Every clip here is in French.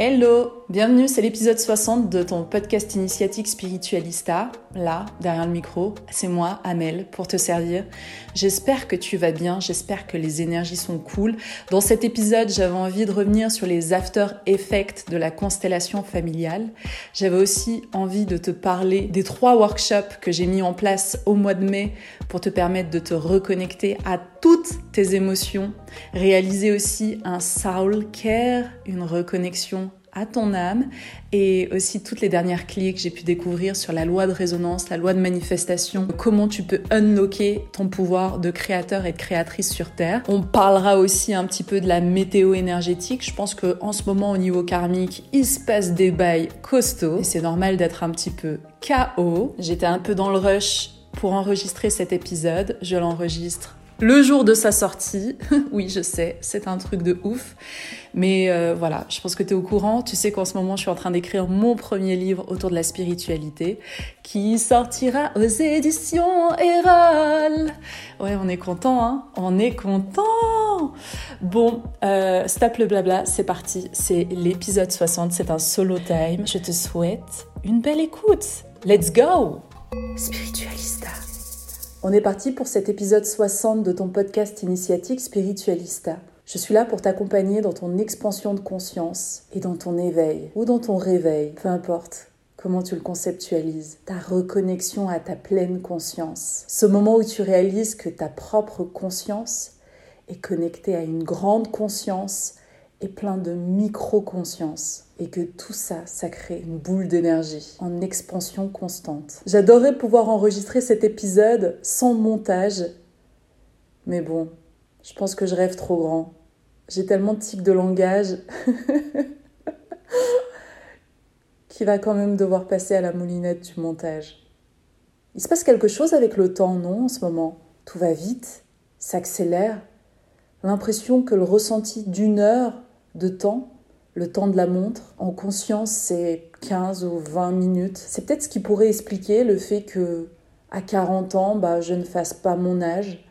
Hello, bienvenue, c'est l'épisode 60 de ton podcast initiatique Spiritualista. Là, derrière le micro, c'est moi, Amel, pour te servir. J'espère que tu vas bien, j'espère que les énergies sont cool. Dans cet épisode, j'avais envie de revenir sur les after effects de la constellation familiale. J'avais aussi envie de te parler des trois workshops que j'ai mis en place au mois de mai pour te permettre de te reconnecter à toutes tes émotions. Réaliser aussi un soul care, une reconnexion ton âme et aussi toutes les dernières clés que j'ai pu découvrir sur la loi de résonance, la loi de manifestation, comment tu peux unlocker ton pouvoir de créateur et de créatrice sur Terre. On parlera aussi un petit peu de la météo énergétique. Je pense que en ce moment au niveau karmique, il se passe des bails costauds et c'est normal d'être un petit peu KO. J'étais un peu dans le rush pour enregistrer cet épisode. Je l'enregistre le jour de sa sortie. oui, je sais, c'est un truc de ouf. Mais euh, voilà, je pense que tu es au courant. Tu sais qu'en ce moment, je suis en train d'écrire mon premier livre autour de la spiritualité qui sortira aux éditions Erol. Ouais, on est content, hein On est content Bon, euh, stop le blabla, c'est parti. C'est l'épisode 60, c'est un solo time. Je te souhaite une belle écoute. Let's go Spiritualista. On est parti pour cet épisode 60 de ton podcast initiatique Spiritualista. Je suis là pour t'accompagner dans ton expansion de conscience et dans ton éveil ou dans ton réveil, peu importe comment tu le conceptualises, ta reconnexion à ta pleine conscience. Ce moment où tu réalises que ta propre conscience est connectée à une grande conscience et plein de micro-conscience. Et que tout ça, ça crée une boule d'énergie en expansion constante. J'adorerais pouvoir enregistrer cet épisode sans montage. Mais bon, je pense que je rêve trop grand. J'ai tellement de tics de langage qu'il va quand même devoir passer à la moulinette du montage. Il se passe quelque chose avec le temps, non, en ce moment? Tout va vite, s'accélère. L'impression que le ressenti d'une heure de temps, le temps de la montre. En conscience, c'est 15 ou 20 minutes. C'est peut-être ce qui pourrait expliquer le fait que à 40 ans, bah, je ne fasse pas mon âge.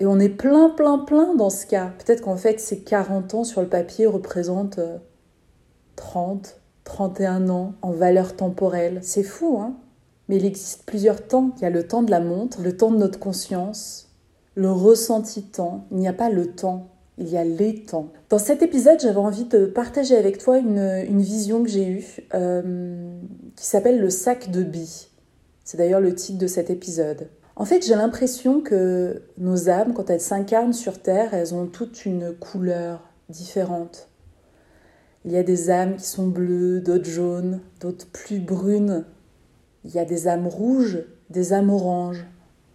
Et on est plein, plein, plein dans ce cas. Peut-être qu'en fait, ces 40 ans sur le papier représentent 30, euh, 31 ans en valeur temporelle. C'est fou, hein Mais il existe plusieurs temps. Il y a le temps de la montre, le temps de notre conscience, le ressenti temps. Il n'y a pas le temps il y a les temps. Dans cet épisode, j'avais envie de partager avec toi une, vision que j'ai eue euh, qui s'appelle le sac de billes. C'est d'ailleurs le titre de cet épisode. En fait, j'ai l'impression que nos âmes, quand elles s'incarnent sur Terre, elles ont toutes une couleur différente. Il y a des âmes qui sont bleues, d'autres jaunes, d'autres plus brunes. Il y a des âmes rouges, des âmes oranges,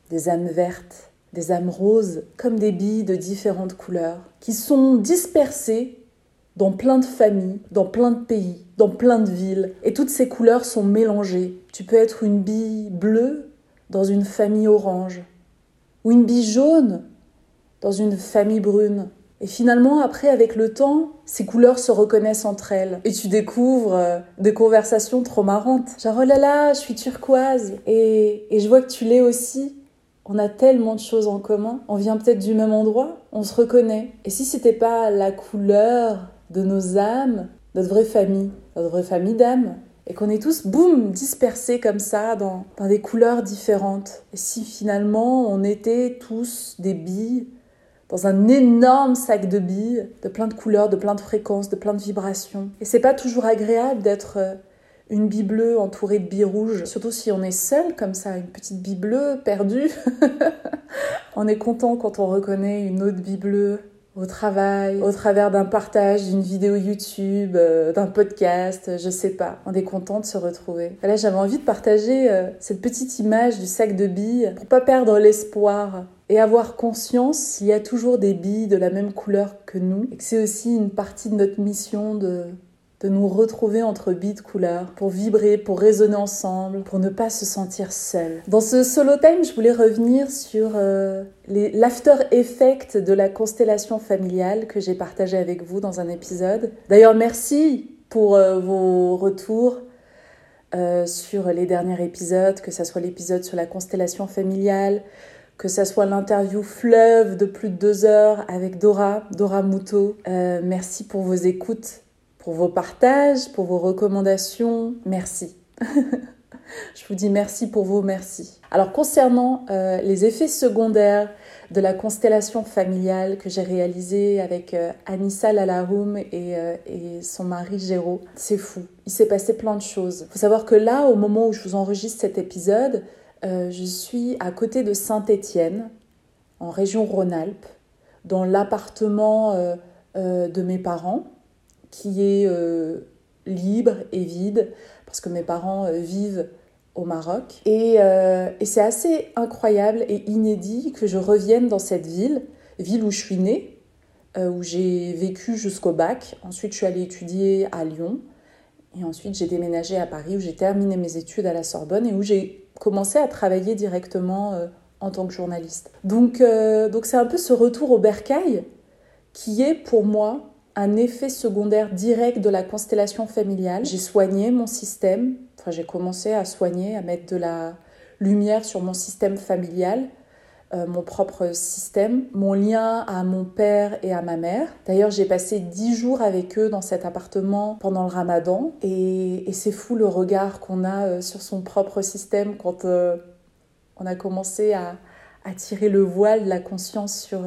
des âmes vertes des âmes roses comme des billes de différentes couleurs, qui sont dispersées dans plein de familles, dans plein de pays, dans plein de villes, et toutes ces couleurs sont mélangées. Tu peux être une bille bleue dans une famille orange, ou une bille jaune dans une famille brune, Et finalement, après, avec le temps, ces couleurs se reconnaissent entre elles. Et tu découvres euh, des conversations trop marrantes. Genre, oh là là, je suis turquoise. Et, et je vois que tu l'es aussi. On a tellement de choses en commun. On vient peut-être du même endroit. On se reconnaît. Et si c'était pas la couleur de nos âmes, notre vraie famille, notre vraie famille d'âmes, et qu'on est tous, boum, dispersés comme ça dans, des couleurs différentes. Et si finalement on était tous des billes dans un énorme sac de billes, de plein de couleurs, de plein de fréquences, de plein de vibrations. Et c'est pas toujours agréable d'être euh, une bille bleue entourée de billes rouges, surtout si on est seul comme ça, une petite bille bleue perdue. on est content quand on reconnaît une autre bille bleue au travail, au travers d'un partage d'une vidéo YouTube, euh, d'un podcast, je sais pas. On est content de se retrouver. là, j'avais envie de partager euh, cette petite image du sac de billes pour pas perdre l'espoir et avoir conscience qu'il y a toujours des billes de la même couleur que nous et que c'est aussi une partie de notre mission de de nous retrouver entre billes de couleurs pour vibrer, pour résonner ensemble, pour ne pas se sentir seul. Dans ce solo time, je voulais revenir sur euh, l'after effect de la constellation familiale que j'ai partagé avec vous dans un épisode. D'ailleurs, merci pour euh, vos retours euh, sur les derniers épisodes, que ce soit l'épisode sur la constellation familiale, que ce soit l'interview fleuve de plus de deux heures avec Dora, Dora Mouto. merci pour vos écoutes pour vos partages, pour vos recommandations. Merci. Je vous dis merci pour vos merci. Alors concernant euh, les effets secondaires de la constellation familiale que j'ai réalisée avec euh, Anissa Lalahoum et, euh, et, son mari Géraud, c'est fou. Il s'est passé plein de choses. Il faut savoir que là, au moment où je vous enregistre cet épisode, je suis à côté de Saint-Étienne, en région Rhône-Alpes, dans l'appartement de mes parents qui est euh, libre et vide, parce que mes parents euh, vivent au Maroc. Euh, et, c'est assez incroyable et inédit que je revienne dans cette ville, ville où je suis née, où j'ai vécu jusqu'au bac. Ensuite, je suis allée étudier à Lyon. Et ensuite, j'ai déménagé à Paris, où j'ai terminé mes études à la Sorbonne et où j'ai commencé à travailler directement en tant que journaliste. Donc, donc c'est un peu ce retour au bercail qui est pour moi un effet secondaire direct de la constellation familiale. J'ai soigné mon système, enfin j'ai commencé à soigner, à mettre de la lumière sur mon système familial, euh, mon propre système, mon lien à mon père et à ma mère. D'ailleurs, j'ai passé dix jours avec eux dans cet appartement pendant le ramadan et, c'est fou le regard qu'on a euh, sur son propre système quand euh, on a commencé à, à, tirer le voile de la conscience sur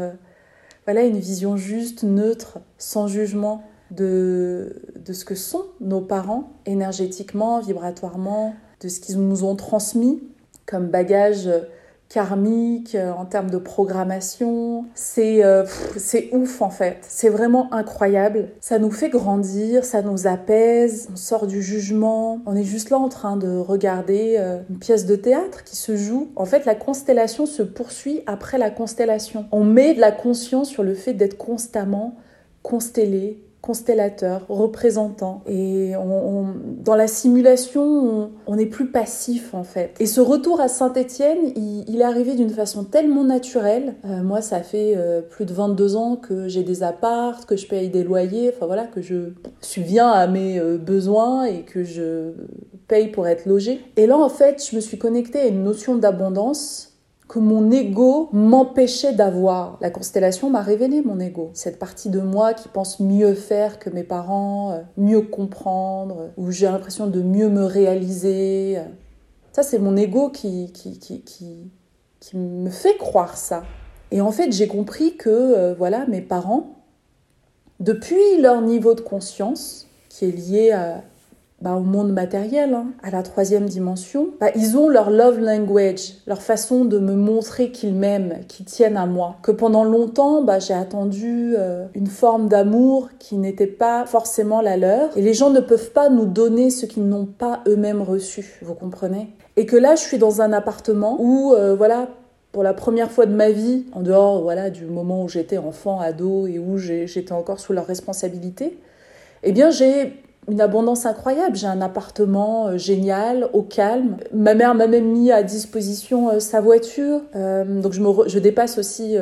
voilà une vision juste, neutre, sans jugement de, de ce que sont nos parents énergétiquement, vibratoirement, de ce qu'ils nous ont transmis comme bagage karmique, euh, en termes de programmation. C'est euh, ouf en fait. C'est vraiment incroyable. Ça nous fait grandir, ça nous apaise, on sort du jugement. On est juste là en train de regarder euh, une pièce de théâtre qui se joue. En fait, la constellation se poursuit après la constellation. On met de la conscience sur le fait d'être constamment constellé, constellateur, représentant. Et dans la simulation, on n'est plus passif en fait. Et ce retour à Saint-Étienne, il, est arrivé d'une façon tellement naturelle. Euh, moi, ça fait euh, plus de 22 ans que j'ai des apparts, que je paye des loyers, enfin voilà, que je subviens à mes euh, besoins et que je paye pour être logé. Et là, en fait, je me suis connectée à une notion d'abondance que mon ego m'empêchait d'avoir. La constellation m'a révélé mon ego. Cette partie de moi qui pense mieux faire que mes parents, euh, mieux comprendre, où j'ai l'impression de mieux me réaliser. Ça, c'est mon ego qui, qui, qui, qui, qui me fait croire ça. Et en fait, j'ai compris que, euh, voilà, mes parents, depuis leur niveau de conscience, qui est lié à, bah, au monde matériel, hein, à la troisième dimension, bah, ils ont leur love language, leur façon de me montrer qu'ils m'aiment, qu'ils tiennent à moi. Que pendant longtemps, bah, j'ai attendu euh, une forme d'amour qui n'était pas forcément la leur. Et les gens ne peuvent pas nous donner ce qu'ils n'ont pas eux-mêmes reçu, vous comprenez? Et que là, je suis dans un appartement où, euh, voilà, pour la première fois de ma vie, en dehors voilà du moment où j'étais enfant, ado et où j'étais encore sous leur responsabilité, eh bien j'ai une abondance incroyable. J'ai un appartement euh, génial, au calme. Ma mère m'a même mis à disposition euh, sa voiture. Euh, donc je, me je dépasse aussi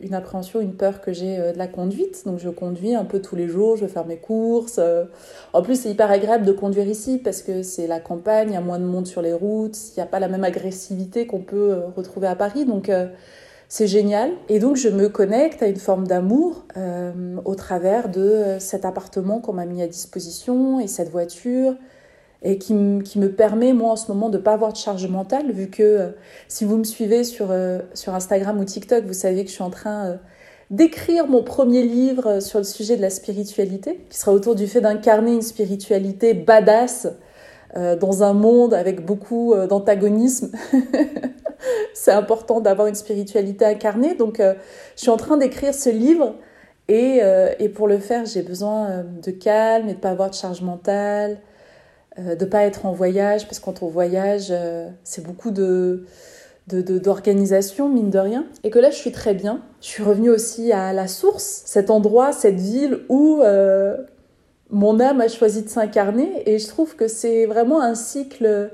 une appréhension, une peur que j'ai de la conduite. Donc je conduis un peu tous les jours, je vais mes courses. En plus, c'est hyper agréable de conduire ici parce que c'est la campagne, il y a moins de monde sur les routes, il n'y a pas la même agressivité qu'on peut retrouver à Paris. Donc c'est génial. Et donc je me connecte à une forme d'amour euh, au travers de euh, cet appartement qu'on m'a mis à disposition et cette voiture et qui, me permet, moi, en ce moment, de ne pas avoir de charge mentale, vu que euh, si vous me suivez sur, sur Instagram ou TikTok, vous savez que je suis en train d'écrire mon premier livre sur le sujet de la spiritualité, qui sera autour du fait d'incarner une spiritualité badass dans un monde avec beaucoup d'antagonisme. c'est important d'avoir une spiritualité incarnée. Donc, euh, je suis en train d'écrire ce livre et, euh, et pour le faire, j'ai besoin euh, de calme et de pas avoir de charge mentale, de pas être en voyage parce que quand on voyage, c'est beaucoup de d'organisation, mine de rien. Et que là, je suis très bien. Je suis revenue aussi à la source, cet endroit, cette ville où mon âme a choisi de s'incarner. Et je trouve que c'est vraiment un cycle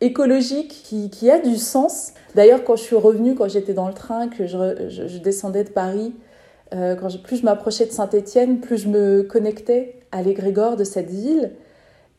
écologique qui, qui, a du sens. D'ailleurs, quand je suis revenue, quand j'étais dans le train, que je, descendais de Paris, euh, quand plus je m'approchais de Saint-Étienne, plus je me connectais à l'égrégore de cette ville.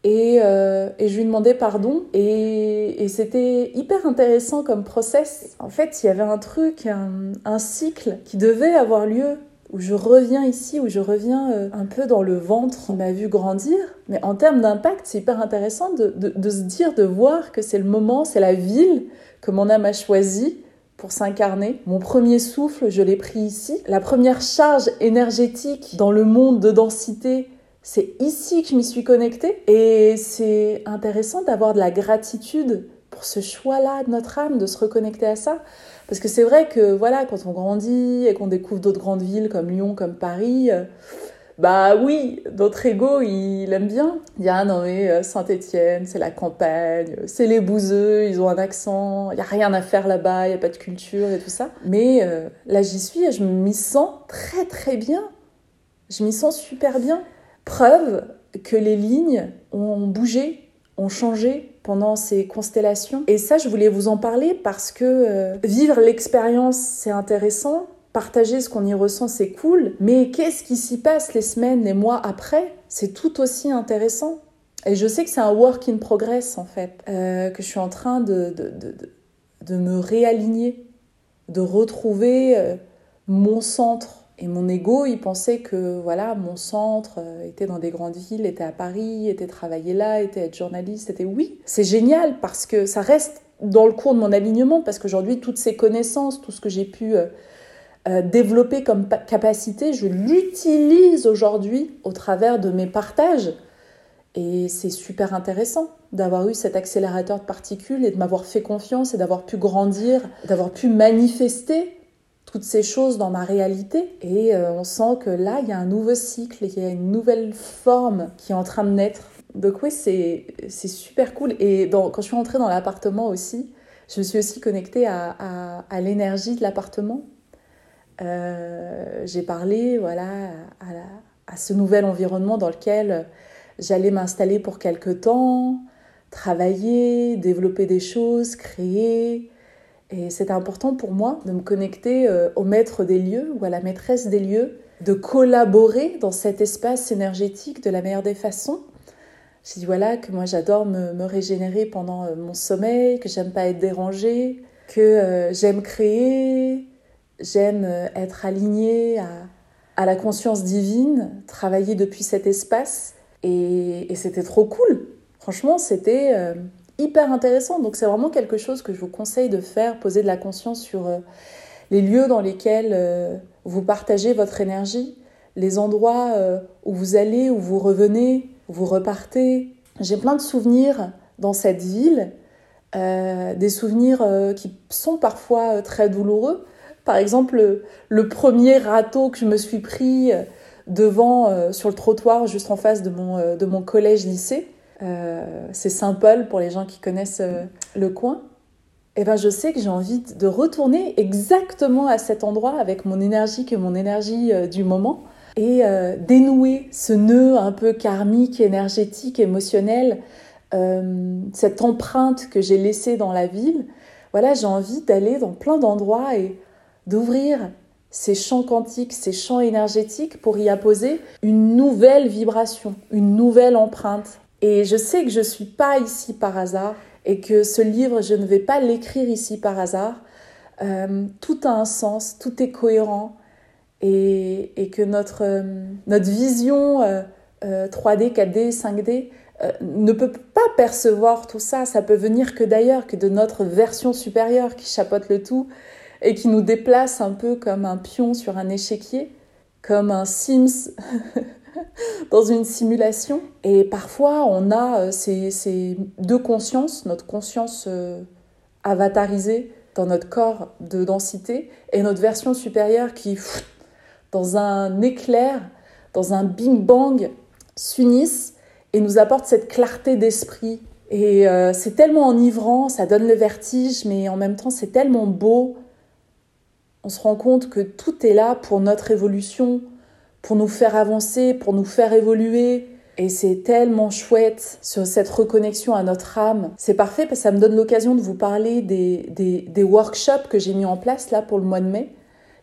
Et, euh, et, je lui demandais pardon. Et, et c'était hyper intéressant comme process. En fait, il y avait un truc, un cycle qui devait avoir lieu où je reviens ici, où je reviens euh, un peu dans le ventre qui m'a vu grandir. Mais en termes d'impact, c'est hyper intéressant de, de, se dire, de voir que c'est le moment, c'est la ville que mon âme a choisie pour s'incarner. Mon premier souffle, je l'ai pris ici. La première charge énergétique dans le monde de densité, c'est ici que je m'y suis connectée. Et c'est intéressant d'avoir de la gratitude pour ce choix-là de notre âme, de se reconnecter à ça. Parce que c'est vrai que voilà, quand on grandit et qu'on découvre d'autres grandes villes comme Lyon, comme Paris, euh, bah oui, notre ego, il aime bien. Il y a non mais euh, Saint-Étienne, c'est la campagne, c'est les bouseux, ils ont un accent, il y a rien à faire là-bas, il y a pas de culture et tout ça. Mais euh, là j'y suis et je m'y sens très très bien. Je m'y sens super bien. Preuve que les lignes ont bougé, ont changé pendant ces constellations. Et ça, je voulais vous en parler parce que euh, vivre l'expérience, c'est intéressant. Partager ce qu'on y ressent, c'est cool. Mais qu'est-ce qui s'y passe les semaines, les mois après? C'est tout aussi intéressant. Et je sais que c'est un work in progress, en fait, euh, que je suis en train de, de, de, de me réaligner, de retrouver euh, mon centre et mon ego, il pensait que voilà, mon centre euh, était dans des grandes villes, était à Paris, était travailler là, était être journaliste, était oui, c'est génial parce que ça reste dans le cours de mon alignement parce qu'aujourd'hui toutes ces connaissances, tout ce que j'ai pu euh, euh, développer comme capacité, je l'utilise aujourd'hui au travers de mes partages. Et c'est super intéressant d'avoir eu cet accélérateur de particules et de m'avoir fait confiance et d'avoir pu grandir, d'avoir pu manifester toutes ces choses dans ma réalité. Et euh, on sent que là, il y a un nouveau cycle, il y a une nouvelle forme qui est en train de naître. Donc oui, c'est super cool. Et quand je suis rentrée dans l'appartement aussi, je me suis aussi connectée à, à, l'énergie de l'appartement. Euh, j'ai parlé voilà, à, à, ce nouvel environnement dans lequel j'allais m'installer pour quelque temps, travailler, développer des choses, créer, et c'était important pour moi de me connecter euh, au maître des lieux ou à la maîtresse des lieux, de collaborer dans cet espace énergétique de la meilleure des façons. J'ai dit voilà que moi j'adore me, régénérer pendant euh, mon sommeil, que j'aime pas être dérangée, que euh, j'aime créer, j'aime être alignée à, la conscience divine, travailler depuis cet espace. Et c'était trop cool. Franchement, c'était hyper intéressant. Donc c'est vraiment quelque chose que je vous conseille de faire, poser de la conscience sur euh, les lieux dans lesquels euh, vous partagez votre énergie, les endroits euh, où vous allez, où vous revenez, où vous repartez. J'ai plein de souvenirs dans cette ville, des souvenirs qui sont parfois très douloureux. Par exemple, le, premier râteau que je me suis pris devant, sur le trottoir, juste en face de mon, de mon collège-lycée, c'est Saint-Paul pour les gens qui connaissent euh, le coin. Eh ben je sais que j'ai envie de retourner exactement à cet endroit avec mon énergie, que mon énergie euh, du moment, et euh, dénouer ce nœud un peu karmique, énergétique, émotionnel, euh, cette empreinte que j'ai laissée dans la ville, voilà, j'ai envie d'aller dans plein d'endroits et d'ouvrir ces champs quantiques, ces champs énergétiques pour y apposer une nouvelle vibration, une nouvelle empreinte. Et je sais que je ne suis pas ici par hasard et que ce livre, je ne vais pas l'écrire ici par hasard. Euh, tout a un sens, tout est cohérent et, que notre, euh, notre vision 3D, 4D, 5D ne peut pas percevoir tout ça. Ça peut venir que d'ailleurs, que de notre version supérieure qui chapeaute le tout et qui nous déplace un peu comme un pion sur un échiquier, comme un Sims dans une simulation. Et parfois, on a euh, ces, deux consciences, notre conscience euh, avatarisée dans notre corps de densité et notre version supérieure qui, dans un éclair, dans un bing-bang, s'unissent et nous apportent cette clarté d'esprit. Et euh, c'est tellement enivrant, ça donne le vertige, mais en même temps c'est tellement beau. On se rend compte que tout est là pour notre évolution, pour nous faire avancer, pour nous faire évoluer. Et c'est tellement chouette sur cette reconnexion à notre âme. C'est parfait parce que ça me donne l'occasion de vous parler des, des, workshops que j'ai mis en place là pour le mois de mai.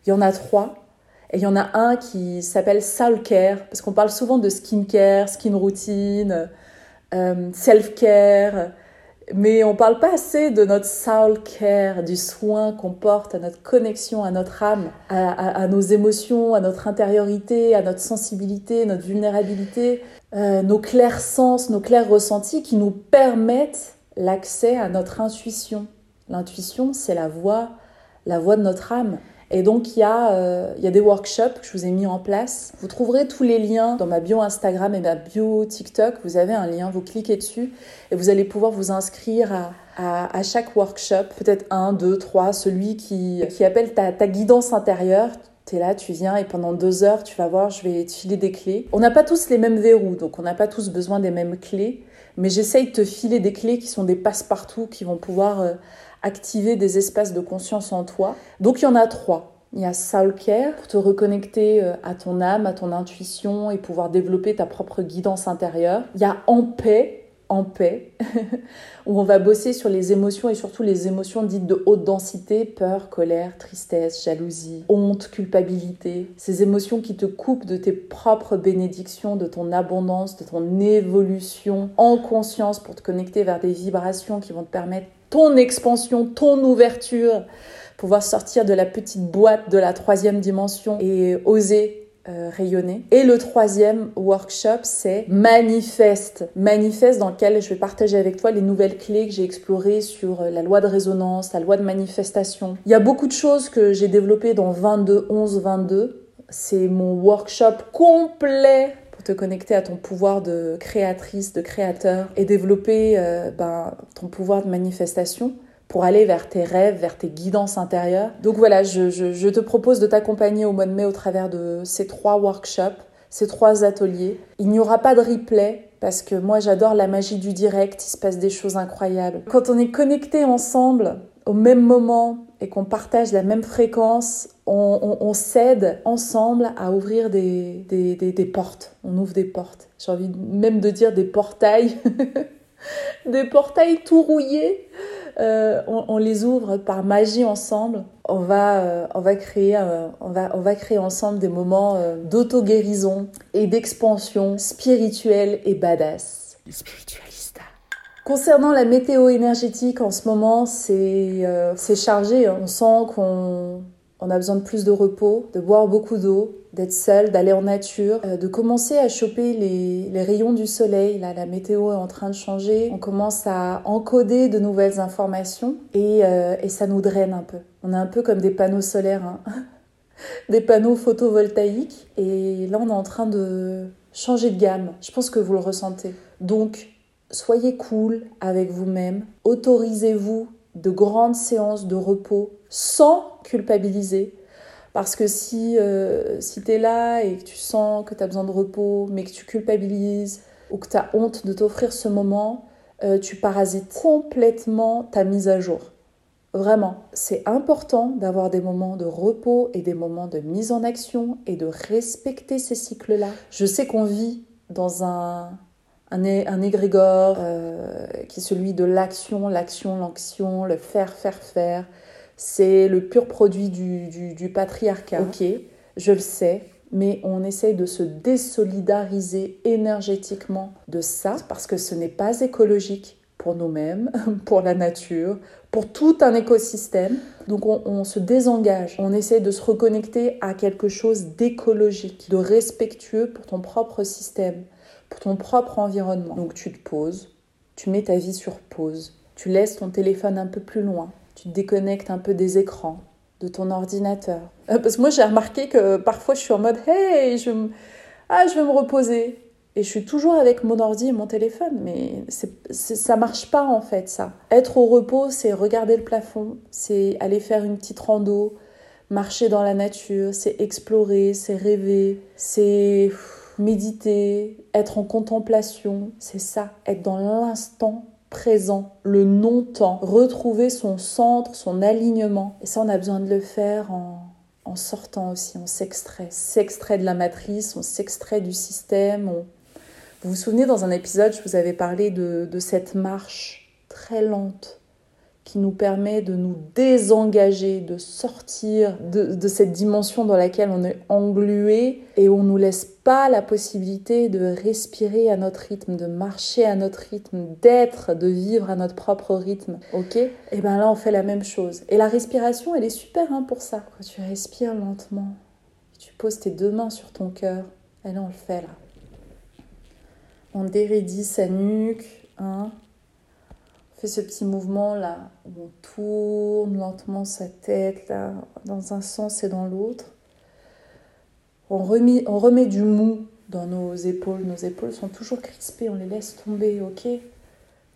Il y en a trois. Et il y en a un qui s'appelle Soul Care, parce qu'on parle souvent de skincare, skin routine, euh, self-care, mais on parle pas assez de notre soul care, du soin qu'on porte à notre connexion, à notre âme, à, nos émotions, à notre intériorité, à notre sensibilité, notre vulnérabilité, euh, nos clairs sens, nos clairs ressentis qui nous permettent l'accès à notre intuition. L'intuition, c'est la voix, la voix de notre âme. Et donc, il y, a, euh, il y a des workshops que je vous ai mis en place. Vous trouverez tous les liens dans ma bio Instagram et ma bio TikTok. Vous avez un lien, vous cliquez dessus et vous allez pouvoir vous inscrire à, à, chaque workshop. Peut-être un, deux, trois, celui qui, qui appelle ta, ta guidance intérieure. Tu es là, tu viens et pendant deux heures, tu vas voir, je vais te filer des clés. On n'a pas tous les mêmes verrous, donc on n'a pas tous besoin des mêmes clés. Mais j'essaye de te filer des clés qui sont des passe-partout, qui vont pouvoir... Euh, activer des espaces de conscience en toi. Donc il y en a trois. Il y a Soul Care pour te reconnecter euh, à ton âme, à ton intuition et pouvoir développer ta propre guidance intérieure. Il y a En paix, en paix, où on va bosser sur les émotions et surtout les émotions dites de haute densité, peur, colère, tristesse, jalousie, honte, culpabilité. Ces émotions qui te coupent de tes propres bénédictions, de ton abondance, de ton évolution en conscience pour te connecter vers des vibrations qui vont te permettre ton expansion, ton ouverture, pouvoir sortir de la petite boîte de la troisième dimension et oser euh, rayonner. Et le troisième workshop, c'est Manifeste. Manifeste dans lequel je vais partager avec toi les nouvelles clés que j'ai explorées sur euh, la loi de résonance, la loi de manifestation. Il y a beaucoup de choses que j'ai développées dans 22, 11, 22. C'est mon workshop complet te connecter à ton pouvoir de créatrice, de créateur et développer euh, ben, ton pouvoir de manifestation pour aller vers tes rêves, vers tes guidances intérieures. Donc voilà, je, je te propose de t'accompagner au mois de mai au travers de ces trois workshops, ces trois ateliers. Il n'y aura pas de replay parce que moi j'adore la magie du direct, il se passe des choses incroyables. Quand on est connecté ensemble au même moment et qu'on partage la même fréquence, on, on, s'aide ensemble à ouvrir des, des, des, portes. On ouvre des portes. J'ai envie même de dire des portails. des portails tout rouillés. Euh, on, les ouvre par magie ensemble. On va, euh, on va, créer, euh, on va, on va créer ensemble des moments d'auto-guérison et d'expansion spirituelle et badass. Spiritualista. Concernant la météo énergétique en ce moment, c'est chargé. On sent qu'on on a besoin de plus de repos, de boire beaucoup d'eau, d'être seul, d'aller en nature, euh, de commencer à choper les, rayons du soleil. Là, la météo est en train de changer. On commence à encoder de nouvelles informations et, euh, ça nous draine un peu. On est un peu comme des panneaux solaires, hein. des panneaux photovoltaïques. Et là, on est en train de changer de gamme. Je pense que vous le ressentez. Donc, soyez cool avec vous-même. Autorisez-vous de grandes séances de repos sans culpabiliser. Parce que si, euh, si tu es là et que tu sens que tu as besoin de repos, mais que tu culpabilises ou que tu as honte de t'offrir ce moment, euh, tu parasites complètement ta mise à jour. Vraiment, c'est important d'avoir des moments de repos et des moments de mise en action et de respecter ces cycles-là. Je sais qu'on vit dans un, un, un égrégore euh, qui est celui de l'action, l'action, l'action, le faire, faire, faire. C'est le pur produit du, du, du patriarcat. Ok, je le sais, mais on essaye de se désolidariser énergétiquement de ça parce que ce n'est pas écologique pour nous-mêmes, pour la nature, pour tout un écosystème. Donc on, se désengage, on essaie de se reconnecter à quelque chose d'écologique, de respectueux pour ton propre système, pour ton propre environnement. Donc tu te poses, tu mets ta vie sur pause, tu laisses ton téléphone un peu plus loin, tu te déconnectes un peu des écrans, de ton ordinateur. Euh, parce que moi j'ai remarqué que parfois je suis en mode hey, je, ah, je vais me reposer. Et je suis toujours avec mon ordi et mon téléphone, mais c'est, ça marche pas en fait ça. Être au repos, c'est regarder le plafond, c'est aller faire une petite rando, marcher dans la nature, c'est explorer, c'est rêver, c'est méditer, être en contemplation, c'est ça, être dans l'instant présent, le non-temps, retrouver son centre, son alignement. Et ça, on a besoin de le faire en, en sortant aussi, on s'extrait, s'extrait de la matrice, on s'extrait du système, on, vous vous souvenez, dans un épisode, je vous avais parlé de, cette marche très lente qui nous permet de nous désengager, de sortir de, de, cette dimension dans laquelle on est englué et on ne nous laisse pas la possibilité de respirer à notre rythme, de marcher à notre rythme, d'être, de vivre à notre propre rythme. Ok? Et bien là, on fait la même chose. Et la respiration, elle est super hein, pour ça. Quand tu respires lentement, tu poses tes deux mains sur ton cœur. Allez, on le fait là. On dérédit sa nuque. 1, fait ce petit mouvement là on tourne lentement sa tête là, dans un sens et dans l'autre. On, remet, du mou dans nos épaules. Nos épaules sont toujours crispées, on les laisse tomber, ok?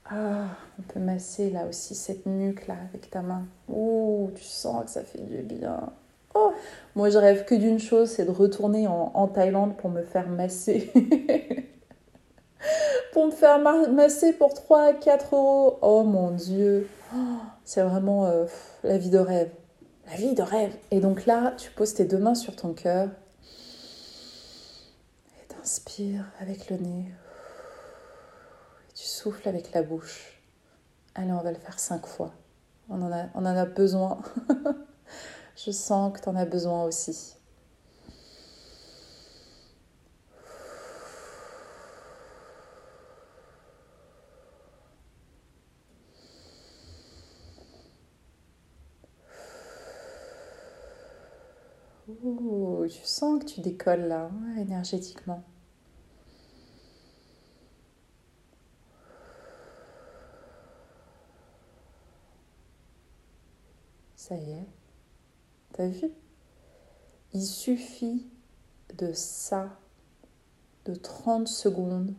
Ah, on peut masser là aussi cette nuque là avec ta main. Ouh, tu sens que ça fait du bien. Oh, moi je rêve que d'une chose, c'est de retourner en Thaïlande pour me faire masser. pour me faire masser pour 3 4 euros. Oh mon dieu, c'est vraiment euh, la vie de rêve. La vie de rêve. Et donc là, tu poses tes deux mains sur ton cœur et t'inspires avec le nez. Et tu souffles avec la bouche. Allez, on va le faire cinq fois. On en a, on en a besoin. Je sens que tu en as besoin aussi. Ouh, je sens que tu décolles là, hein, énergétiquement. Ça y est, t'as vu? Il suffit de ça, de 30 secondes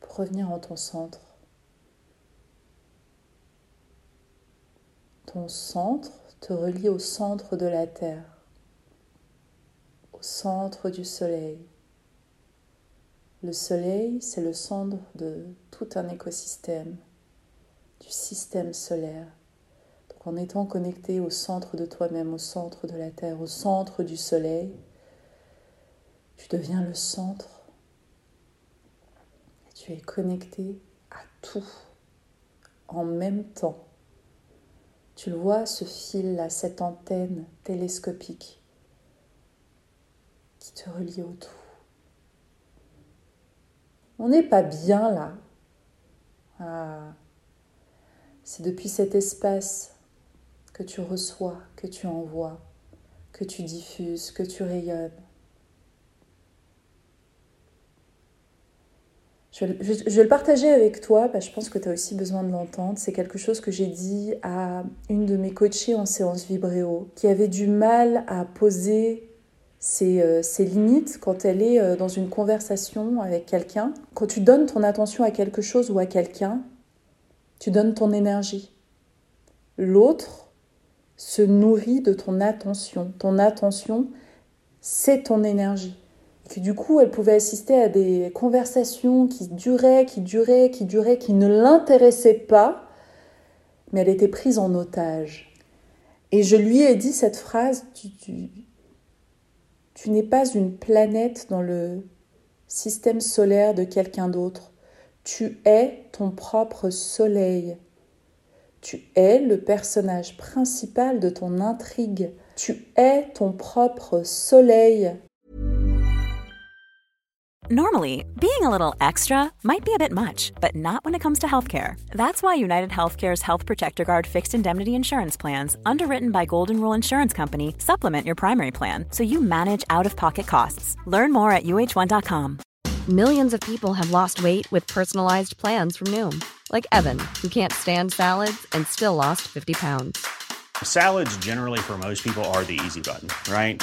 pour revenir en ton centre. Ton centre, te relie au centre de la Terre, au centre du Soleil. Le Soleil, c'est le centre de tout un écosystème, du système solaire. Donc en étant connecté au centre de toi-même, au centre de la Terre, au centre du Soleil, tu deviens le centre. Et tu es connecté à tout en même temps. Tu le vois, ce fil-là, cette antenne télescopique qui te relie au tout. On n'est pas bien là. Ah. C'est depuis cet espace que tu reçois, que tu envoies, que tu diffuses, que tu rayonnes. Je, vais le partager avec toi, parce que je pense que tu as aussi besoin de l'entendre. C'est quelque chose que j'ai dit à une de mes coachées en séance vibréo, qui avait du mal à poser ses, euh, limites quand elle est euh, dans une conversation avec quelqu'un. Quand tu donnes ton attention à quelque chose ou à quelqu'un, tu donnes ton énergie. L'autre se nourrit de ton attention. Ton attention, c'est ton énergie du coup, elle pouvait assister à des conversations qui duraient, qui duraient, qui duraient, qui ne l'intéressaient pas, mais elle était prise en otage. Et je lui ai dit cette phrase, tu, n'es pas une planète dans le système solaire de quelqu'un d'autre. Tu es ton propre soleil. Tu es le personnage principal de ton intrigue. Tu es ton propre soleil. Normally, being a little extra might be a bit much, but not when it comes to healthcare. That's why United Healthcare's Health Protector Guard fixed indemnity insurance plans, underwritten by Golden Rule Insurance Company, supplement your primary plan so you manage out of pocket costs. Learn more at uh1.com. Millions of people have lost weight with personalized plans from Noom, like Evan, who can't stand salads and still lost 50 pounds. Salads, generally, for most people, are the easy button, right?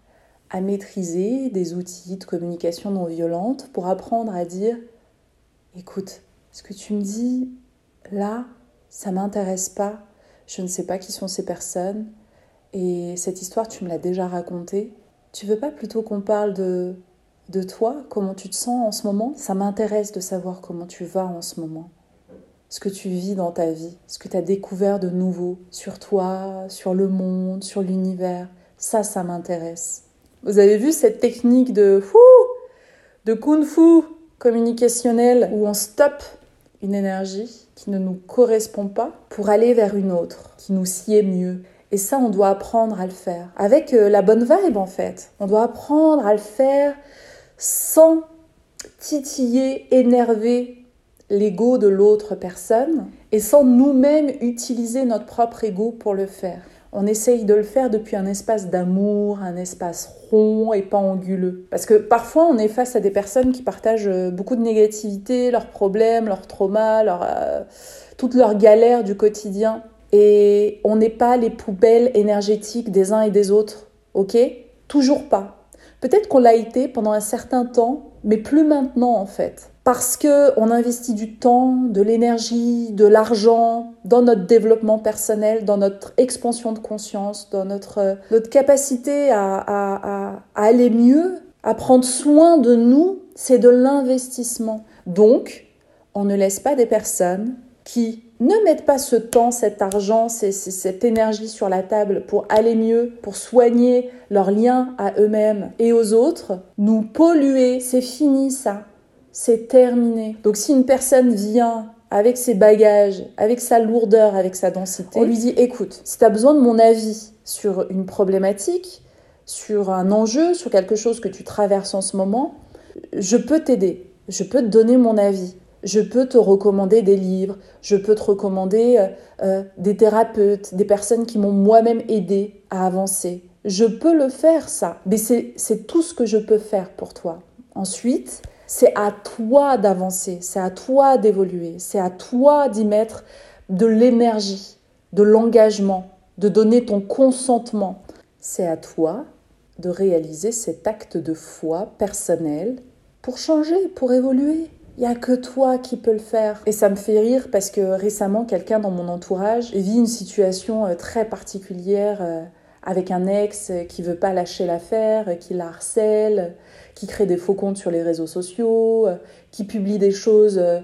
à maîtriser des outils de communication non violente pour apprendre à dire écoute, ce que tu me dis là, ça m'intéresse pas. Je ne sais pas qui sont ces personnes et cette histoire tu me l'as déjà racontée. Tu veux pas plutôt qu'on parle de de toi, comment tu te sens en ce moment? Ça m'intéresse de savoir comment tu vas en ce moment. Ce que tu vis dans ta vie, ce que tu as découvert de nouveau sur toi, sur le monde, sur l'univers. Ça, ça m'intéresse. Vous avez vu cette technique de de kung fu communicationnel où on stoppe une énergie qui ne nous correspond pas pour aller vers une autre qui nous sied mieux. Et ça, on doit apprendre à le faire avec euh, la bonne vibe en fait. On doit apprendre à le faire sans titiller, énerver l'ego de l'autre personne et sans nous-mêmes utiliser notre propre ego pour le faire on essaye de le faire depuis un espace d'amour, un espace rond et pas anguleux. Parce que parfois, on est face à des personnes qui partagent euh, beaucoup de négativité, leurs problèmes, leurs traumas, euh, toutes leurs galères du quotidien. Et on n'est pas les poubelles énergétiques des uns et des autres, ok? Toujours pas. Peut-être qu'on l'a été pendant un certain temps, mais plus maintenant en fait parce que on investit du temps, de l'énergie, de l'argent dans notre développement personnel, dans notre expansion de conscience, dans notre, euh, notre capacité à, aller mieux, à prendre soin de nous, c'est de l'investissement. Donc, on ne laisse pas des personnes qui ne mettent pas ce temps, cet argent, cette énergie sur la table pour aller mieux, pour soigner leurs liens à eux-mêmes et aux autres, nous polluer, c'est fini ça. C'est terminé. Donc si une personne vient avec ses bagages, avec sa lourdeur, avec sa densité, on lui dit écoute, si tu as besoin de mon avis sur une problématique, sur un enjeu, sur quelque chose que tu traverses en ce moment, je peux t'aider, je peux te donner mon avis, je peux te recommander des livres, je peux te recommander euh, euh, des thérapeutes, des personnes qui m'ont moi-même aidé à avancer. Je peux le faire ça, mais c'est tout ce que je peux faire pour toi. Ensuite, c'est à toi d'avancer, c'est à toi d'évoluer, c'est à toi d'y mettre de l'énergie, de l'engagement, de donner ton consentement. C'est à toi de réaliser cet acte de foi personnel pour changer, pour évoluer. Il n'y a que toi qui peux le faire. Et ça me fait rire parce que récemment, quelqu'un dans mon entourage vit une situation euh, très particulière euh, avec un ex qui veut pas lâcher l'affaire, qui la harcèle, qui crée des faux comptes sur les réseaux sociaux, euh, qui publie des choses euh,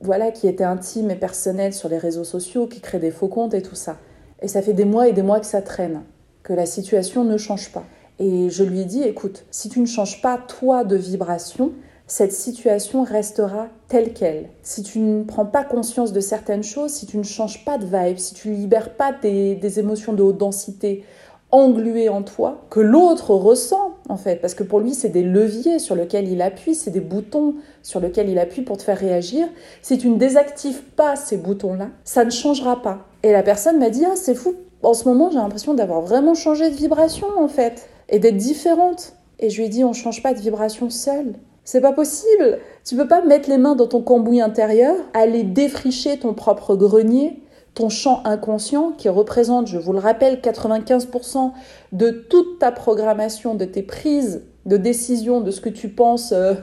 voilà, qui étaient intimes et personnelles sur les réseaux sociaux, qui crée des faux comptes et tout ça. Et ça fait des mois et des mois que ça traîne, que la situation ne change pas. Et je lui ai dit, écoute, si tu ne changes pas toi de vibration, cette situation restera telle qu'elle. Si tu ne prends pas conscience de certaines choses, si tu ne changes pas de vibe, si tu ne libères pas des, émotions de haute densité, englué en toi que l'autre ressent en fait parce que pour lui c'est des leviers sur lesquels il appuie, c'est des boutons sur lesquels il appuie pour te faire réagir. Si tu ne désactives pas ces boutons-là, ça ne changera pas. Et la personne m'a dit "Ah, c'est fou. En ce moment, j'ai l'impression d'avoir vraiment changé de vibration en fait et d'être différente." Et je lui ai dit "On change pas de vibration seule. C'est pas possible. Tu peux pas mettre les mains dans ton cambouis intérieur, aller défricher ton propre grenier ton champ inconscient qui représente, je vous le rappelle, 95% de toute ta programmation, de tes prises de décision de ce que tu penses euh,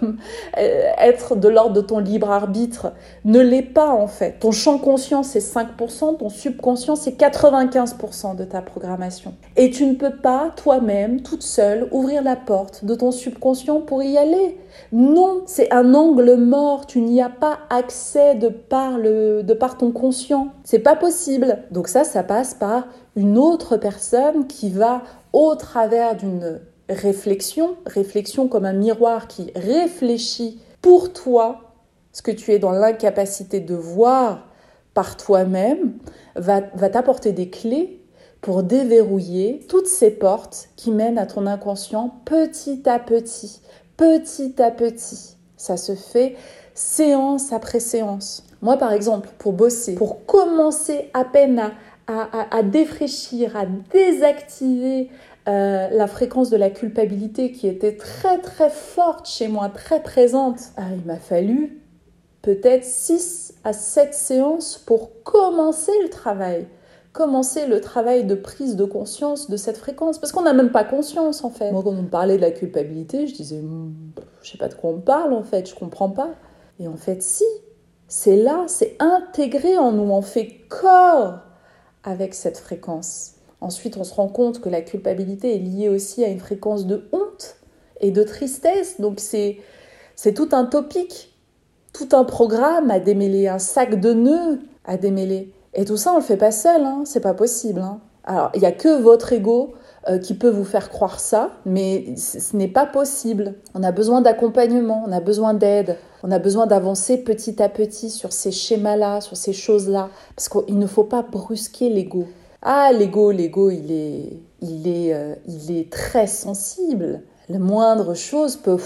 être de l'ordre de ton libre arbitre ne l'est pas en fait. Ton champ conscient c'est 5%, ton subconscient c'est 95% de ta programmation. Et tu ne peux pas toi-même, toute seule, ouvrir la porte de ton subconscient pour y aller. Non, c'est un angle mort, tu n'y as pas accès de par, le, de par ton conscient. C'est pas possible. Donc ça, ça passe par une autre personne qui va, au travers d'une réflexion, réflexion comme un miroir qui réfléchit pour toi ce que tu es dans l'incapacité de voir par toi-même, va, va t'apporter des clés pour déverrouiller toutes ces portes qui mènent à ton inconscient petit à petit, petit à petit. Ça se fait séance après séance. Moi, par exemple, pour bosser, pour commencer à peine à, à, à défraîchir, à désactiver euh, la fréquence de la culpabilité qui était très très forte chez moi, très présente. Ah, il m'a fallu peut-être 6 à 7 séances pour commencer le travail. Commencer le travail de prise de conscience de cette fréquence. Parce qu'on n'a même pas conscience en fait. Moi, quand on me parlait de la culpabilité, je disais, hmm, je sais pas de quoi on parle en fait, je comprends pas. Et en fait, si, c'est là, c'est intégré en nous, on fait corps avec cette fréquence. Ensuite, on se rend compte que la culpabilité est liée aussi à une fréquence de honte et de tristesse. Donc c'est c'est tout un topic, tout un programme à démêler, un sac de nœuds à démêler. Et tout ça, on le fait pas seul, hein, c'est pas possible. Hein. Alors, il n'y a que votre ego qui peut vous faire croire ça, mais ce n'est pas possible. On a besoin d'accompagnement, on a besoin d'aide, on a besoin d'avancer petit à petit sur ces schémas-là, sur ces choses-là, parce qu'il ne faut pas brusquer l'ego. Ah, l'ego, l'ego, il est, il, est, euh, il est très sensible. La moindre chose peut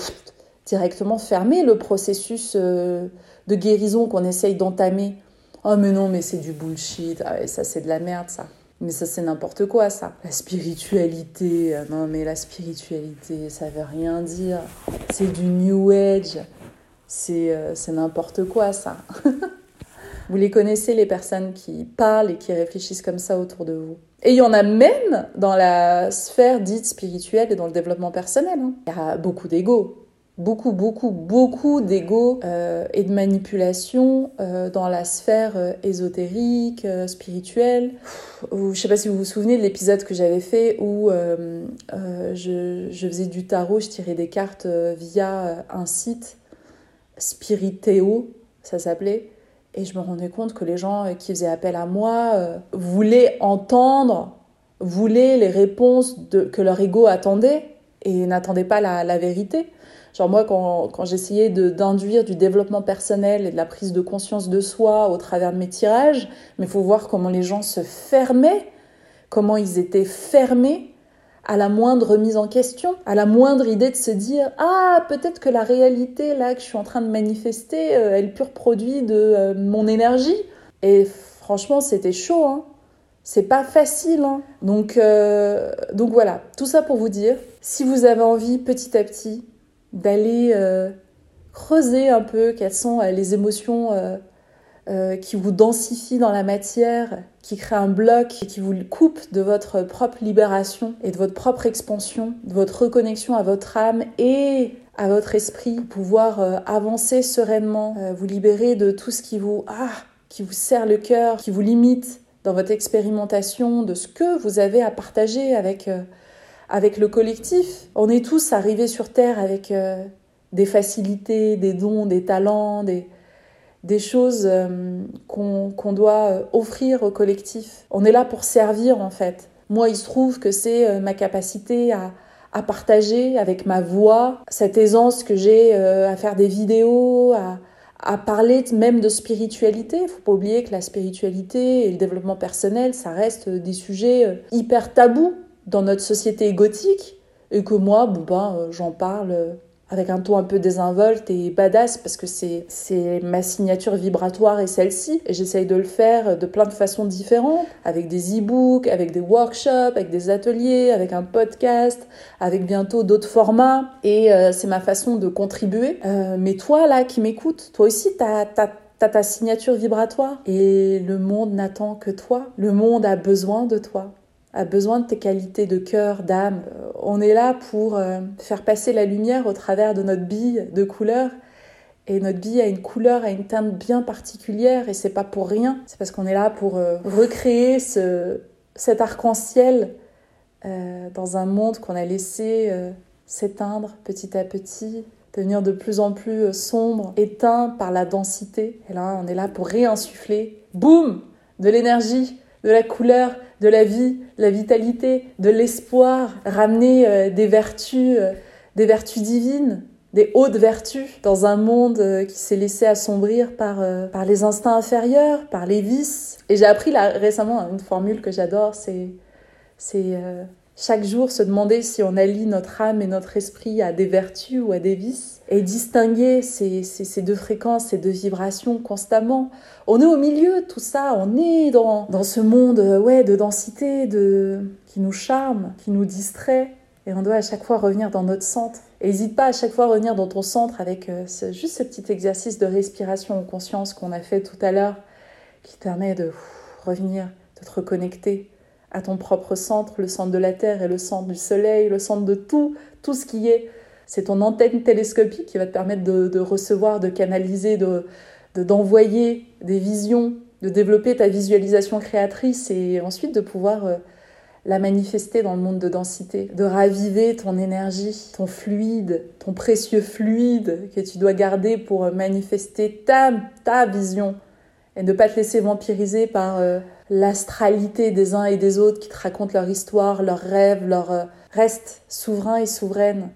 directement fermer le processus euh, de guérison qu'on essaye d'entamer. Oh mais non, mais c'est du bullshit. Ah ça c'est de la merde ça. Mais ça c'est n'importe quoi ça. La spiritualité, euh, non mais la spiritualité, ça veut rien dire. C'est du New Age. C'est n'importe quoi ça. Vous les connaissez, les personnes qui parlent et qui réfléchissent comme ça autour de vous. Et il y en a même dans la sphère dite spirituelle et dans le développement personnel. Hein. Il y a beaucoup d'ego. Beaucoup, beaucoup, beaucoup d'ego euh, et de manipulation euh, dans la sphère euh, ésotérique, spirituelle. je ne sais pas si vous vous souvenez de l'épisode que j'avais fait où je, je, faisais du tarot, je tirais des cartes via un site, Spiritéo, ça s'appelait. Et je me rendais compte que les gens qui faisaient appel à moi voulaient entendre, voulaient les réponses que leur ego attendait et n'attendaient pas la, vérité. Genre moi, quand, quand j'essayais d'induire du développement personnel et de la prise de conscience de soi au travers de mes tirages, mais il faut voir comment les gens se fermaient, comment ils étaient fermés à la moindre remise en question, à la moindre idée de se dire ah peut-être que la réalité là que je suis en train de manifester euh, est le pur produit de euh, mon énergie et franchement c'était chaud hein. C'est pas facile, hein. donc, euh, donc voilà, tout ça pour vous dire, si vous avez envie petit à petit d'aller creuser un peu quelles sont les émotions euh, qui vous densifie dans la matière, qui crée un bloc et qui vous coupe de votre propre libération et de votre propre expansion, de votre reconnexion à votre âme et à votre esprit, pouvoir euh, avancer sereinement, euh, vous libérer de tout ce qui vous ah, qui vous serre le cœur, qui vous limite dans votre expérimentation de ce que vous avez à partager avec avec le collectif. On est tous arrivés sur terre avec des facilités, des dons, des talents, des des choses euh, qu'on doit euh, offrir au collectif. On est là pour servir en fait. Moi, il se trouve que c'est euh, ma capacité à, à, partager avec ma voix, cette aisance que j'ai à faire des vidéos, à, à parler même de spiritualité. Il faut pas oublier que la spiritualité et le développement personnel, ça reste des sujets hyper tabous dans notre société gothique et que moi, ben, j'en parle avec un ton un peu désinvolte et badass parce que c'est ma signature vibratoire et celle-ci et j'essaye de le faire de plein de façons différentes avec des e-books, avec des workshops, avec des ateliers, avec un podcast, avec bientôt d'autres formats et euh, c'est ma façon de contribuer. Euh, mais toi là qui m'écoutes, toi aussi t'as as T'as ta signature vibratoire et le monde n'attend que toi. Le monde a besoin de toi, a besoin de tes qualités de cœur, d'âme. Euh, on est là pour euh, faire passer la lumière au travers de notre bille de couleur. Et notre bille a une couleur, a une teinte bien particulière et c'est pas pour rien. C'est parce qu'on est là pour euh, recréer ce, cet arc-en-ciel dans un monde qu'on a laissé s'éteindre petit à petit, devenir de plus en plus euh, sombre, éteint par la densité. Et là, on est là pour réinsuffler, boum, de l'énergie, de la couleur, de la vie, de la vitalité, de l'espoir, ramener euh, des vertus, euh, des vertus divines, des hautes vertus dans un monde qui s'est laissé assombrir par, par les instincts inférieurs, par les vices. Et j'ai appris là, récemment une formule que j'adore, c'est c'est chaque jour, se demander si on allie notre âme et notre esprit à des vertus ou à des vices, et distinguer ces, ces, deux fréquences, ces deux vibrations constamment. On est au milieu de tout ça, on est dans, dans ce monde ouais, de densité, de, qui nous charme, qui nous distrait, et on doit à chaque fois revenir dans notre centre. N'hésite pas à chaque fois à revenir dans ton centre avec euh, juste ce petit exercice de respiration en conscience qu'on a fait tout à l'heure, qui permet de revenir, de te reconnecter à ton propre centre, le centre de la Terre et le centre du Soleil, le centre de tout, tout ce qui est. C'est ton antenne télescopique qui va te permettre de, recevoir, de canaliser, de, d'envoyer des visions, de développer ta visualisation créatrice et ensuite de pouvoir euh, la manifester dans le monde de densité, de raviver ton énergie, ton fluide, ton précieux fluide que tu dois garder pour manifester ta, ta vision et ne pas te laisser vampiriser par euh, l'astralité des uns et des autres qui te racontent leur histoire, leurs rêves, leur euh, reste souverain et souveraine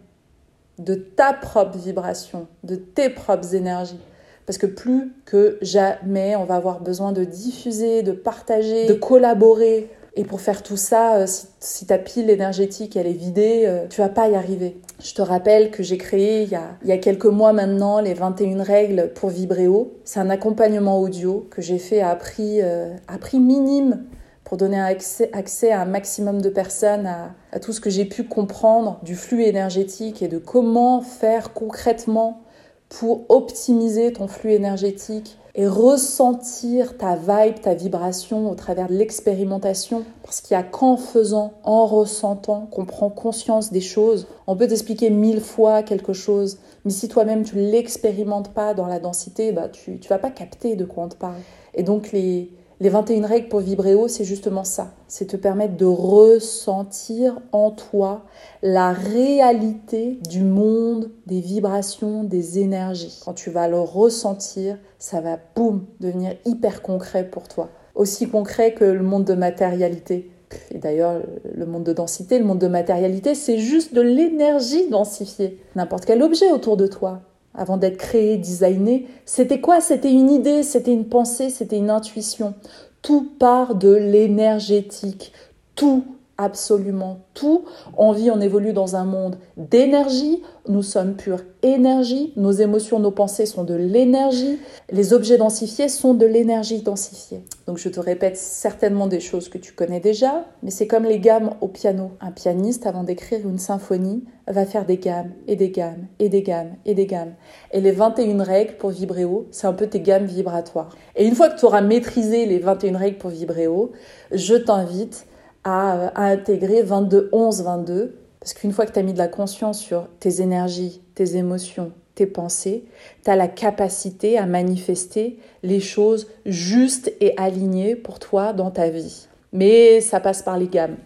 de ta propre vibration, de tes propres énergies. Parce que plus que jamais, on va avoir besoin de diffuser, de partager, de collaborer et pour faire tout ça, euh, si, ta pile énergétique elle est vidée, euh, tu vas pas y arriver. Je te rappelle que j'ai créé il y, a, il y, a, quelques mois maintenant les 21 règles pour vibrer haut. C'est un accompagnement audio que j'ai fait à prix, euh, à prix minime pour donner accès, accès, à un maximum de personnes à, à tout ce que j'ai pu comprendre du flux énergétique et de comment faire concrètement pour optimiser ton flux énergétique et ressentir ta vibe, ta vibration au travers de l'expérimentation. Parce qu'il n'y a qu'en faisant, en ressentant, qu'on prend conscience des choses. On peut t'expliquer mille fois quelque chose, mais si toi-même tu l'expérimentes pas dans la densité, bah tu ne vas pas capter de quoi on te parle. Et donc les, les 21 règles pour vibrer haut, c'est justement ça. C'est te permettre de ressentir en toi la réalité du monde, des vibrations, des énergies. Quand tu vas le ressentir, ça va, boum, devenir hyper concret pour toi. Aussi concret que le monde de matérialité. Et d'ailleurs, le monde de densité, le monde de matérialité, c'est juste de l'énergie densifiée. N'importe quel objet autour de toi, avant d'être créé, designé, c'était quoi? C'était une idée, c'était une pensée, c'était une intuition. Tout part de l'énergétique. Tout absolument tout. On vit, on évolue dans un monde d'énergie. Nous sommes pure énergie. Nos émotions, nos pensées sont de l'énergie. Les objets densifiés sont de l'énergie densifiée. Donc je te répète certainement des choses que tu connais déjà, mais c'est comme les gammes au piano. Un pianiste, avant d'écrire une symphonie, va faire des gammes et des gammes et des gammes et des gammes. Et les 21 règles pour vibrer haut, c'est un peu tes gammes vibratoires. Et une fois que tu auras maîtrisé les 21 règles pour vibrer haut, je t'invite à, intégrer 22, 11, 22, parce qu'une fois que tu as mis de la conscience sur tes énergies, tes émotions, tes pensées, tu as la capacité à manifester les choses justes et alignées pour toi dans ta vie. Mais ça passe par les gammes.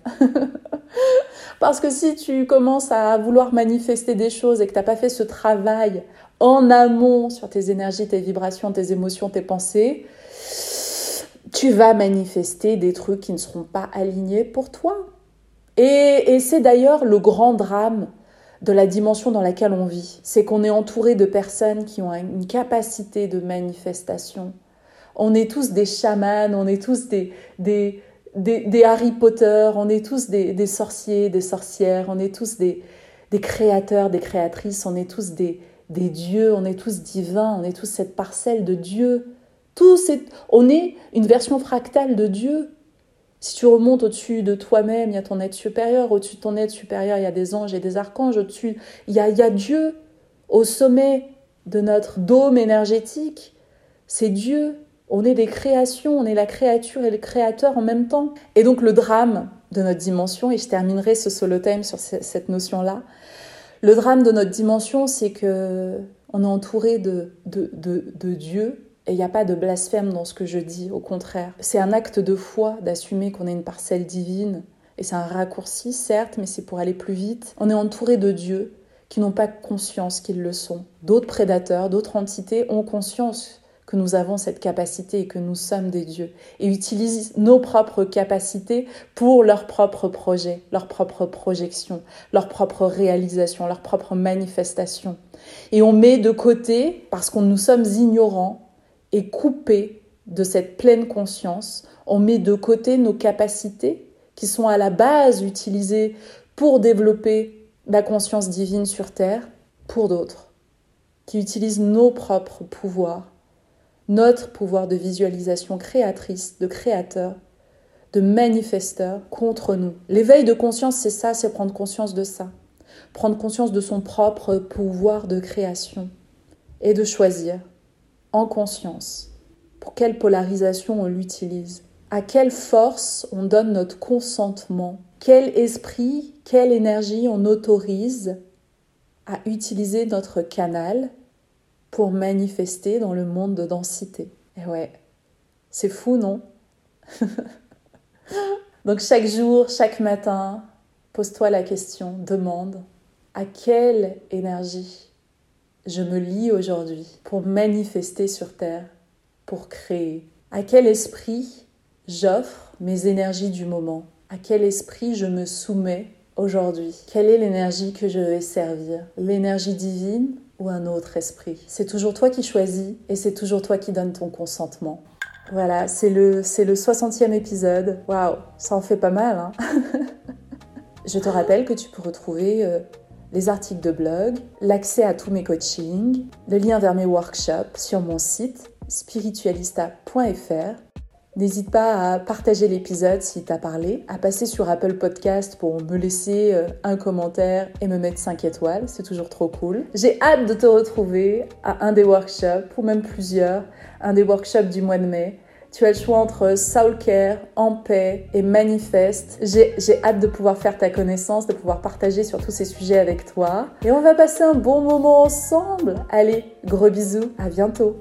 Parce que si tu commences à vouloir manifester des choses et que tu n'as pas fait ce travail en amont sur tes énergies, tes vibrations, tes émotions, tes pensées, tu vas manifester des trucs qui ne seront pas alignés pour toi. Et, c'est d'ailleurs le grand drame de la dimension dans laquelle on vit. C'est qu'on est entouré de personnes qui ont une capacité de manifestation. On est tous des chamans, on est tous des, des, des, Harry Potter, on est tous des, des, sorciers, des sorcières, on est tous des, des créateurs, des créatrices, on est tous des, des dieux, on est tous divins, on est tous cette parcelle de Dieu tout on est une version fractale de Dieu. Si tu remontes au-dessus de toi-même, il y a ton être supérieur. Au-dessus de ton être supérieur, il y a des anges et des archanges. Au-dessus, il y a, il y a Dieu au sommet de notre dôme énergétique. C'est Dieu. On est des créations, on est la créature et le créateur en même temps. Et donc le drame de notre dimension, et je terminerai ce solo time sur cette notion-là, le drame de notre dimension, c'est que on est entouré de, de, de, Dieu et il n'y a pas de blasphème dans ce que je dis, au contraire. C'est un acte de foi d'assumer qu'on est une parcelle divine. Et c'est un raccourci, certes, mais c'est pour aller plus vite. On est entouré de Dieu qui n'ont pas conscience qu'ils le sont. D'autres prédateurs, d'autres entités ont conscience que nous avons cette capacité et que nous sommes des dieux et utilisent nos propres capacités pour leurs propres projets, leurs propres projections, leurs propres réalisations, leurs propres manifestations. Et on met de côté, parce qu'on nous sommes ignorants et coupés de cette pleine conscience, on met de côté nos capacités qui sont à la base utilisées pour développer la conscience divine sur Terre pour d'autres, qui utilisent nos propres pouvoirs notre pouvoir de visualisation créatrice, de créateur, de manifesteur contre nous. L'éveil de conscience, c'est ça, c'est prendre conscience de ça. Prendre conscience de son propre pouvoir de création et de choisir en conscience. Pour quelle polarisation on l'utilise, à quelle force on donne notre consentement, quel esprit, quelle énergie on autorise à utiliser notre canal pour manifester dans le monde de densité? Et ouais, c'est fou, non? Donc chaque jour, chaque matin, pose-toi la question, demande à quelle énergie je me lie aujourd'hui pour manifester sur Terre, pour créer À quel esprit j'offre mes énergies du moment? À quel esprit je me soumets aujourd'hui? Quelle est l'énergie que je vais servir? L'énergie divine ou un autre esprit? C'est toujours toi qui choisis et c'est toujours toi qui donnes ton consentement. Voilà, c'est le, c'est le 60e épisode. Waouh, ça en fait pas mal. Hein Je te rappelle que tu peux retrouver euh, les articles de blog, l'accès à tous mes coachings, le lien vers mes workshops sur mon site spiritualista.fr N'hésite pas à partager l'épisode si t'as parlé, à passer sur Apple Podcast pour me laisser euh, un commentaire et me mettre 5 étoiles, c'est toujours trop cool. J'ai hâte de te retrouver à un des workshops, ou même plusieurs, un des workshops du mois de mai. Tu as le choix entre Soul Care, En Paix et Manifeste. J'ai hâte de pouvoir faire ta connaissance, de pouvoir partager sur tous ces sujets avec toi. Et on va passer un bon moment ensemble. Allez, gros bisous, à bientôt.